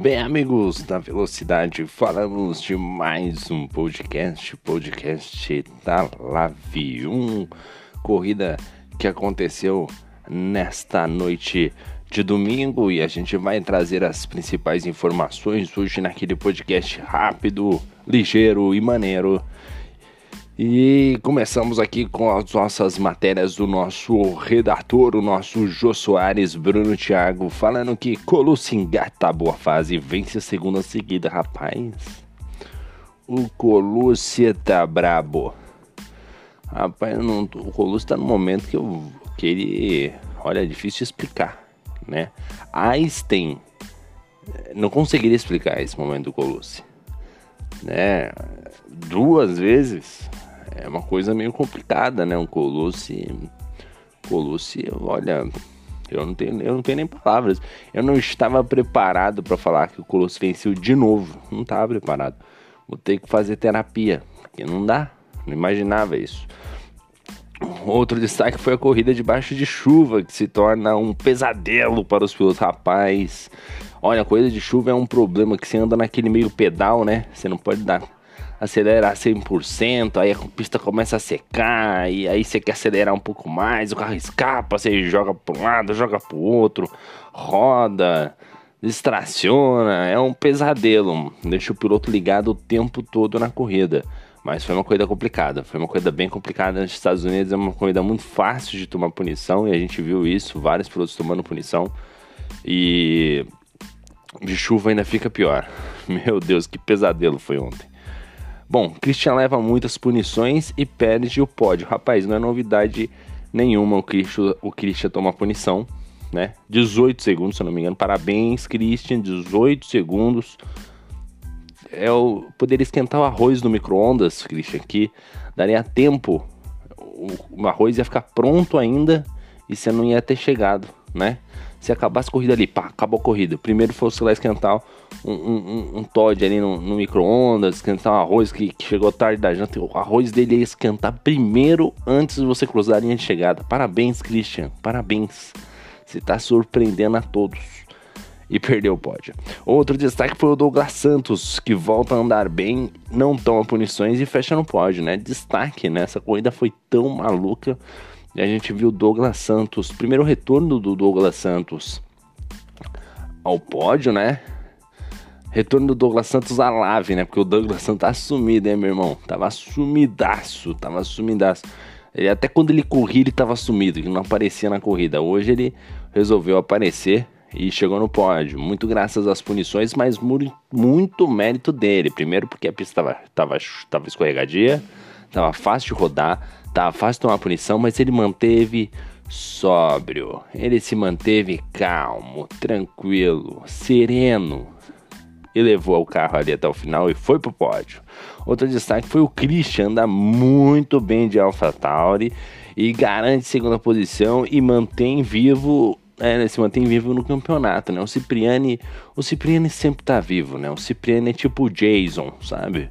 Bem, amigos da Velocidade, falamos de mais um podcast, podcast da Lave 1, corrida que aconteceu nesta noite de domingo e a gente vai trazer as principais informações hoje naquele podcast rápido, ligeiro e maneiro e começamos aqui com as nossas matérias do nosso redator, o nosso Jô Soares, Bruno Thiago, falando que Colucci engata a boa fase vence a segunda seguida, rapaz. O Colucci tá brabo. Rapaz, não, o Colucci tá no momento que, eu, que ele. Olha, é difícil explicar, né? Einstein não conseguiria explicar esse momento do Colucci, né? Duas vezes é uma coisa meio complicada, né? Um Colosse. Colosse, olha, eu não tenho, eu não tenho nem palavras. Eu não estava preparado para falar que o Colosse venceu de novo. Não estava preparado. Vou ter que fazer terapia, porque não dá. Não imaginava isso. Outro destaque foi a corrida debaixo de chuva, que se torna um pesadelo para os pilotos. Rapaz, olha, a corrida de chuva é um problema que você anda naquele meio pedal, né? Você não pode dar acelerar 100%, aí a pista começa a secar, e aí você quer acelerar um pouco mais, o carro escapa, você joga para um lado, joga para o outro, roda, distraciona, é um pesadelo, deixa o piloto ligado o tempo todo na corrida. Mas foi uma corrida complicada, foi uma corrida bem complicada nos Estados Unidos, é uma corrida muito fácil de tomar punição, e a gente viu isso, vários pilotos tomando punição, e de chuva ainda fica pior. Meu Deus, que pesadelo foi ontem. Bom, Christian leva muitas punições e perde o pódio. Rapaz, não é novidade nenhuma o Christian, o Christian tomar punição, né? 18 segundos, se eu não me engano. Parabéns, Christian, 18 segundos. É o poder esquentar o arroz no micro-ondas, Christian, que daria tempo. O, o arroz ia ficar pronto ainda e você não ia ter chegado, né? Se acabasse a corrida ali, pá, acabou a corrida. Primeiro fosse lá esquentar um, um, um Todd ali no, no micro-ondas, esquentar um arroz que, que, chegou tarde da janta. O arroz dele ia esquentar primeiro antes de você cruzar a linha de chegada. Parabéns, Christian, parabéns. Você está surpreendendo a todos. E perdeu o pódio. Outro destaque foi o Douglas Santos, que volta a andar bem, não toma punições e fecha no pódio, né? Destaque, né? Essa corrida foi tão maluca a gente viu Douglas Santos, primeiro retorno do Douglas Santos ao pódio, né? Retorno do Douglas Santos à lave, né? Porque o Douglas Santos tá sumido, hein, meu irmão? Tava sumidaço, tava sumidaço. Ele, até quando ele corria, ele tava sumido, que não aparecia na corrida. Hoje ele resolveu aparecer e chegou no pódio. Muito graças às punições, mas muito, muito mérito dele. Primeiro porque a pista tava, tava, tava escorregadia, tava fácil de rodar Tá fácil tomar punição, mas ele manteve sóbrio. Ele se manteve calmo, tranquilo, sereno e levou o carro ali até o final e foi pro pódio. Outro destaque foi o Christian, anda muito bem de AlphaTauri e garante segunda posição e mantém vivo é, se mantém vivo no campeonato, né? O Cipriani, o Cipriani sempre tá vivo, né? O Cipriani é tipo o Jason, sabe?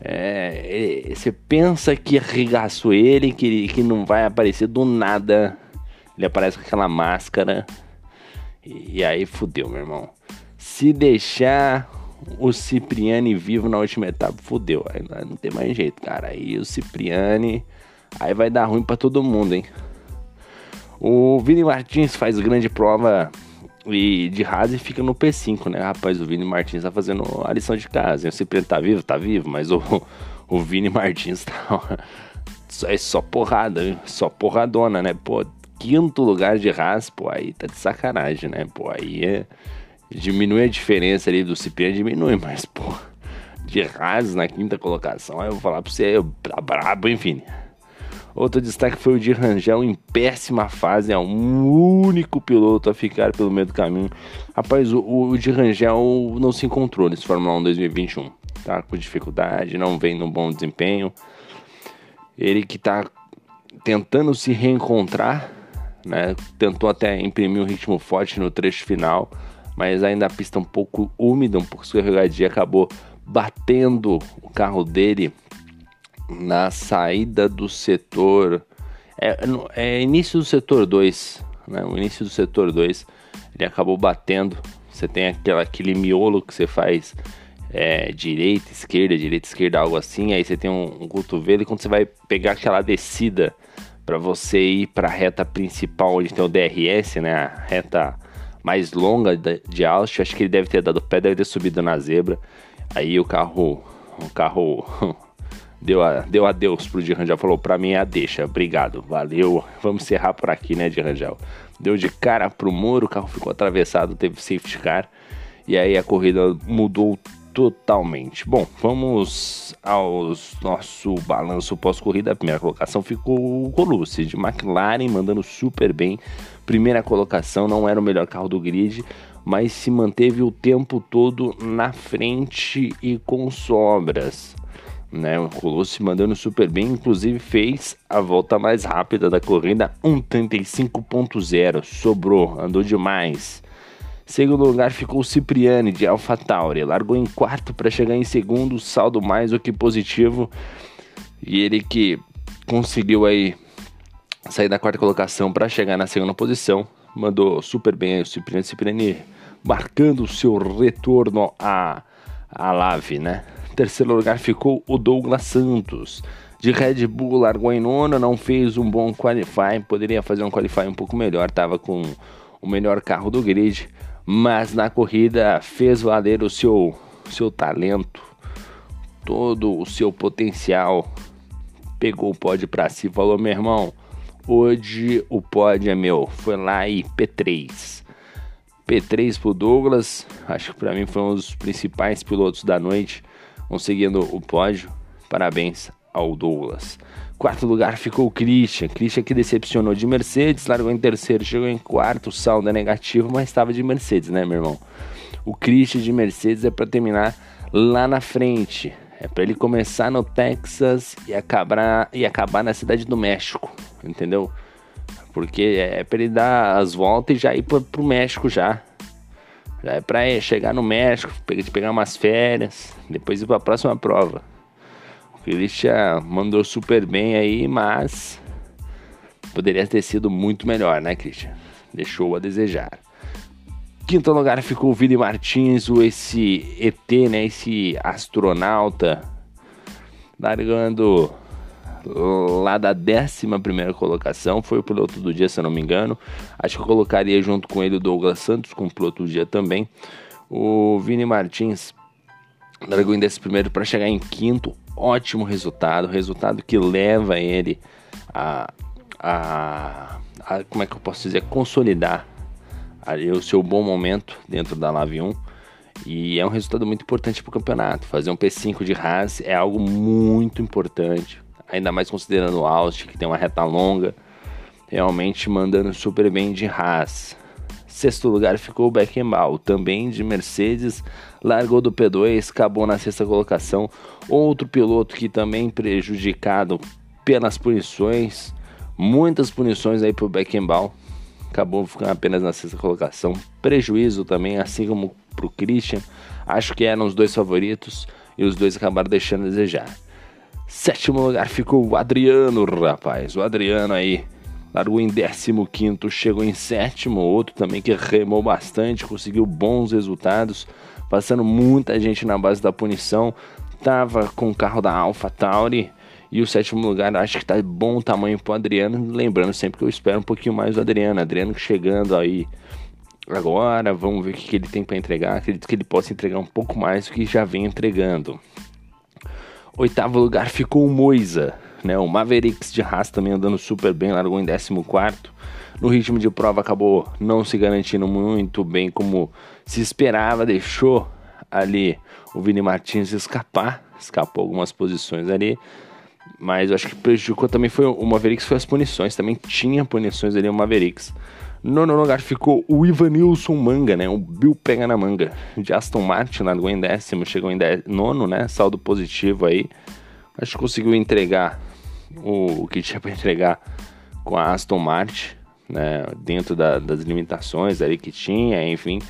É, você pensa que arregaçou ele, que, que não vai aparecer do nada. Ele aparece com aquela máscara. E, e aí fudeu, meu irmão. Se deixar o Cipriani vivo na última etapa, fudeu. Aí não tem mais jeito, cara. Aí o Cipriani. Aí vai dar ruim para todo mundo, hein? O Vini Martins faz grande prova e de Haas fica no P5, né? Rapaz, o Vini Martins tá fazendo a lição de casa. O Cipriano tá vivo? Tá vivo, mas o, o Vini Martins tá. É só porrada, só porradona, né? Pô, quinto lugar de Haas, pô, aí tá de sacanagem, né? Pô, aí é. Diminui a diferença ali do Cipriano, diminui, mas, pô, de Haas na quinta colocação, aí eu vou falar pra você, tá brabo, enfim. Outro destaque foi o de Rangel em péssima fase, é o único piloto a ficar pelo meio do caminho. Rapaz, o, o de Rangel não se encontrou nesse Fórmula 1 2021. Tá com dificuldade, não vem no bom desempenho. Ele que tá tentando se reencontrar, né? Tentou até imprimir um ritmo forte no trecho final, mas ainda a pista um pouco úmida, um pouco escorregadia, acabou batendo o carro dele na saída do setor. É, é início do setor 2, né? O início do setor 2. Ele acabou batendo, Você tem aquela, aquele miolo que você faz é, direita, esquerda, direita, esquerda, algo assim. Aí você tem um, um cotovelo e quando você vai pegar aquela descida para você ir para a reta principal onde tem o DRS, né? A reta mais longa de Austin, acho que ele deve ter dado pé, deve ter subido na zebra. Aí o carro, o carro deu, a, deu adeus pro Dirangel, falou para mim, a deixa, obrigado, valeu, vamos encerrar por aqui, né, Dirangel. Deu de cara pro muro, o carro ficou atravessado, teve safety car, e aí a corrida mudou totalmente. Bom, vamos ao nosso balanço pós-corrida. A primeira colocação ficou o Colucci de McLaren, mandando super bem. Primeira colocação, não era o melhor carro do grid, mas se manteve o tempo todo na frente e com sobras. Né, o Colucci mandando super bem, inclusive fez a volta mais rápida da corrida, 1:35.0, sobrou, andou demais. Segundo lugar ficou Cipriani de AlphaTauri, largou em quarto para chegar em segundo, saldo mais do que positivo. E ele que conseguiu aí sair da quarta colocação para chegar na segunda posição, mandou super bem aí o Cipriani, Cipriani marcando o seu retorno à, à Lave, né? Terceiro lugar ficou o Douglas Santos. De Red Bull largou em nono, não fez um bom qualify, poderia fazer um qualify um pouco melhor, estava com o melhor carro do grid, mas na corrida fez valer o seu, seu talento, todo o seu potencial. Pegou o pódio para si falou: meu irmão, hoje o pódio é meu. Foi lá e P3. P3 pro Douglas, acho que para mim foi um dos principais pilotos da noite, conseguindo o pódio. Parabéns ao Douglas. Quarto lugar ficou o Christian. Christian que decepcionou de Mercedes, largou em terceiro, chegou em quarto, saldo é negativo, mas estava de Mercedes, né, meu irmão? O Christian de Mercedes é para terminar lá na frente. É para ele começar no Texas e acabar, e acabar na cidade do México, entendeu? Porque é para ele dar as voltas e já ir para pro México já. Já é para chegar no México, pegar umas férias, depois ir para a próxima prova. Christian mandou super bem aí, mas poderia ter sido muito melhor, né, Christian? Deixou a desejar. Quinto lugar ficou o Vini Martins, o esse ET, né, esse astronauta, largando lá da 11 primeira colocação, foi o piloto do dia, se eu não me engano. Acho que eu colocaria junto com ele o Douglas Santos, como piloto do dia também. O Vini Martins largou em 11 primeiro para chegar em quinto, ótimo resultado, resultado que leva ele a, a, a como é que eu posso dizer, consolidar ali o seu bom momento dentro da Lave 1. E é um resultado muito importante para o campeonato. Fazer um P5 de Haas é algo muito importante, ainda mais considerando o Austin, que tem uma reta longa, realmente mandando super bem de Haas. Sexto lugar ficou o Beckenbauer, também de Mercedes, largou do P2, acabou na sexta colocação. Outro piloto que também prejudicado pelas punições, muitas punições aí pro Beckenbauer, acabou ficando apenas na sexta colocação. Prejuízo também, assim como pro Christian, acho que eram os dois favoritos e os dois acabaram deixando a desejar. Sétimo lugar ficou o Adriano, rapaz. O Adriano aí largou em 15, chegou em sétimo, outro também que remou bastante, conseguiu bons resultados, passando muita gente na base da punição, tava com o carro da Alpha Tauri e o sétimo lugar acho que tá bom tamanho pro Adriano, lembrando sempre que eu espero um pouquinho mais do Adriano, Adriano chegando aí agora, vamos ver o que ele tem para entregar, acredito que ele possa entregar um pouco mais do que já vem entregando. Oitavo lugar ficou o Moisa, né? O Mavericks de Haas também andando super bem, largou em 14. No ritmo de prova acabou não se garantindo muito bem como se esperava, deixou ali o Vini Martins escapar, escapou algumas posições ali, mas eu acho que prejudicou também foi o Mavericks foi as punições, também tinha punições ali o Mavericks. Nono lugar ficou o Ivanilson Manga, né? O Bill pega na manga de Aston Martin, largou em décimo, chegou em nono, né? Saldo positivo aí. Acho que conseguiu entregar o, o que tinha para entregar com a Aston Martin, né, dentro da, das limitações ali que tinha, enfim,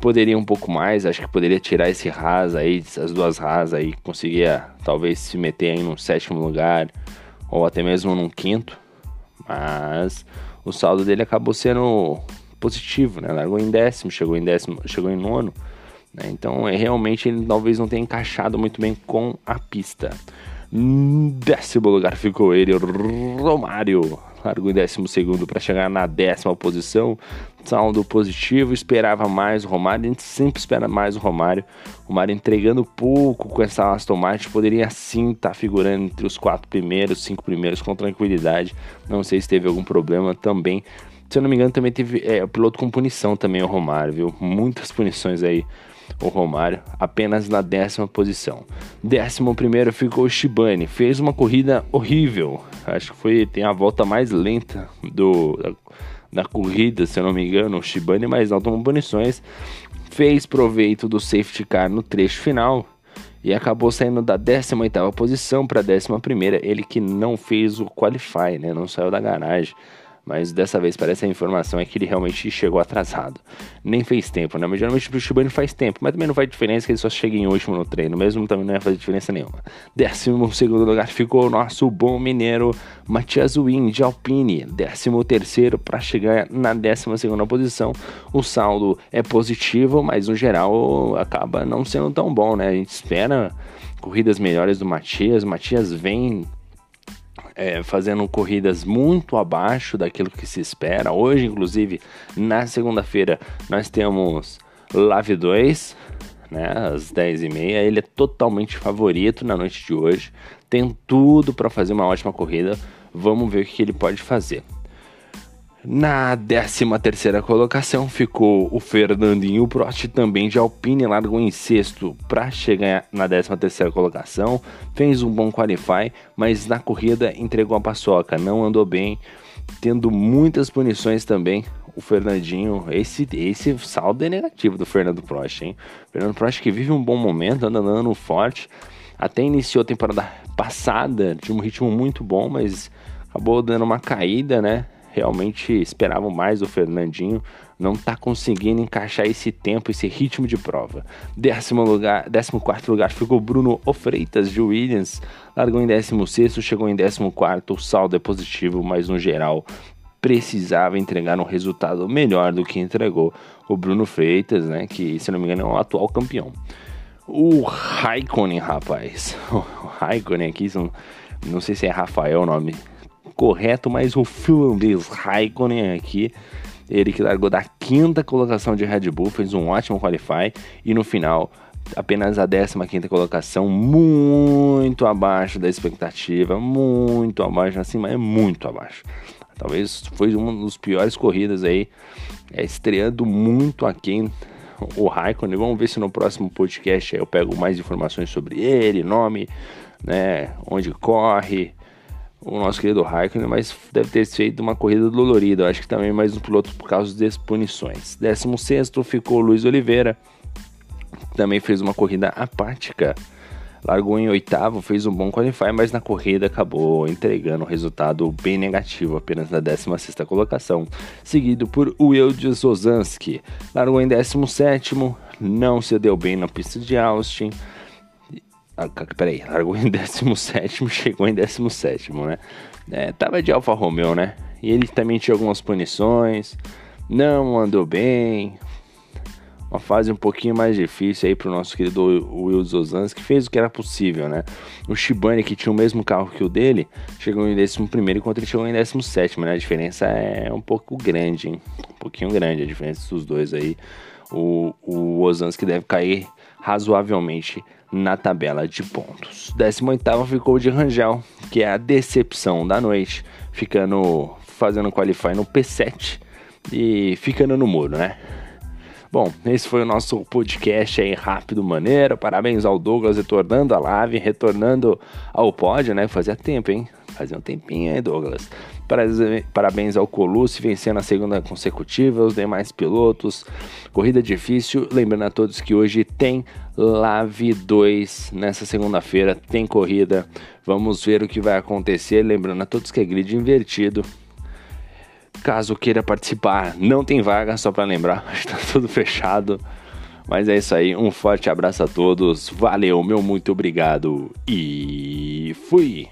poderia um pouco mais, acho que poderia tirar esse Haas aí, essas duas Haas aí, conseguia talvez se meter aí no sétimo lugar, ou até mesmo num quinto, mas o saldo dele acabou sendo positivo, né? Largou em décimo, chegou em décimo, chegou em nono. Né? Então, é, realmente ele talvez não tenha encaixado muito bem com a pista. Décimo lugar ficou ele, Romário. Largou em décimo segundo para chegar na décima posição. Saldo positivo, esperava mais o Romário. A gente sempre espera mais o Romário. O Romário entregando pouco com essa Aston Martin. Poderia sim estar tá figurando entre os quatro primeiros, cinco primeiros com tranquilidade. Não sei se teve algum problema também. Se eu não me engano, também teve é, o piloto com punição também, o Romário, viu? Muitas punições aí o Romário, apenas na décima posição. Décimo primeiro ficou o Shibane, fez uma corrida horrível, acho que foi tem a volta mais lenta do da, da corrida, se eu não me engano, o Shibane, mas não tomou punições, fez proveito do safety car no trecho final e acabou saindo da 18ª posição para a 11ª, ele que não fez o qualify, né, não saiu da garagem mas dessa vez parece a informação é que ele realmente chegou atrasado. Nem fez tempo, né? Mas geralmente o Shibane faz tempo, mas também não faz diferença que ele só chega em último no treino, mesmo também não ia fazer diferença nenhuma. Décimo segundo lugar ficou o nosso bom mineiro Matias Win de Alpine, décimo terceiro para chegar na décima segunda posição. O saldo é positivo, mas no geral acaba não sendo tão bom, né? A gente espera corridas melhores do Matias. O Matias vem é, fazendo corridas muito abaixo daquilo que se espera. Hoje, inclusive, na segunda-feira, nós temos Lave 2, né, às 10h30. Ele é totalmente favorito na noite de hoje. Tem tudo para fazer uma ótima corrida. Vamos ver o que ele pode fazer. Na 13 terceira colocação ficou o Fernandinho Prost, também de Alpine, largou em sexto para chegar na 13 terceira colocação, fez um bom qualify, mas na corrida entregou a paçoca, não andou bem, tendo muitas punições também. O Fernandinho, esse, esse saldo é negativo do Fernando Prost, hein? Fernando Prost que vive um bom momento, anda andando forte, até iniciou a temporada passada de um ritmo muito bom, mas acabou dando uma caída, né? Realmente esperavam mais o Fernandinho, não está conseguindo encaixar esse tempo, esse ritmo de prova. Décimo lugar, décimo quarto lugar ficou Bruno Ofreitas de Williams, largou em décimo sexto, chegou em décimo quarto, o saldo é positivo, mas no geral precisava entregar um resultado melhor do que entregou o Bruno Freitas, né, que se não me engano é o atual campeão. O Raikkonen, rapaz, o Raikkonen aqui, são, não sei se é Rafael o nome correto, mas o finlandês Raikkonen aqui, ele que largou da quinta colocação de Red Bull, fez um ótimo qualify e no final apenas a 15 quinta colocação, muito abaixo da expectativa, muito abaixo, assim, mas é muito abaixo. Talvez foi uma das piores corridas aí, é, estreando muito aquém o Raikkonen. Vamos ver se no próximo podcast eu pego mais informações sobre ele, nome, né, onde corre, o nosso querido Raikkonen, mas deve ter feito uma corrida dolorida. Eu acho que também mais um piloto por causa das punições. 16 ficou Luiz Oliveira, também fez uma corrida apática. Largou em oitavo, fez um bom qualify, mas na corrida acabou entregando um resultado bem negativo, apenas na 16 colocação. Seguido por Wilde Ozanski, largou em 17, não se deu bem na pista de Austin peraí, largou em 17, chegou em 17, né? É, tava de Alfa Romeo, né? E ele também tinha algumas punições, não andou bem. Uma fase um pouquinho mais difícil aí pro nosso querido Will Zozans, que fez o que era possível, né? O Shibane, que tinha o mesmo carro que o dele, chegou em 11 enquanto ele chegou em 17, né? A diferença é um pouco grande, hein? Um pouquinho grande a diferença dos dois aí. O, o Ozanski deve cair razoavelmente na tabela de pontos. 18 ficou de Rangel, que é a decepção da noite, ficando fazendo qualify no P7 e ficando no muro, né? Bom, esse foi o nosso podcast aí rápido, maneiro. Parabéns ao Douglas retornando à live, retornando ao pódio, né? Fazia tempo, hein? Fazia um tempinho aí, Douglas. Parabéns ao Colucci vencendo a segunda consecutiva, os demais pilotos. Corrida difícil. Lembrando a todos que hoje tem Lave 2 nessa segunda-feira, tem corrida. Vamos ver o que vai acontecer. Lembrando a todos que é grid invertido. Caso queira participar, não tem vaga, só para lembrar, está tudo fechado. Mas é isso aí, um forte abraço a todos, valeu, meu muito obrigado e fui!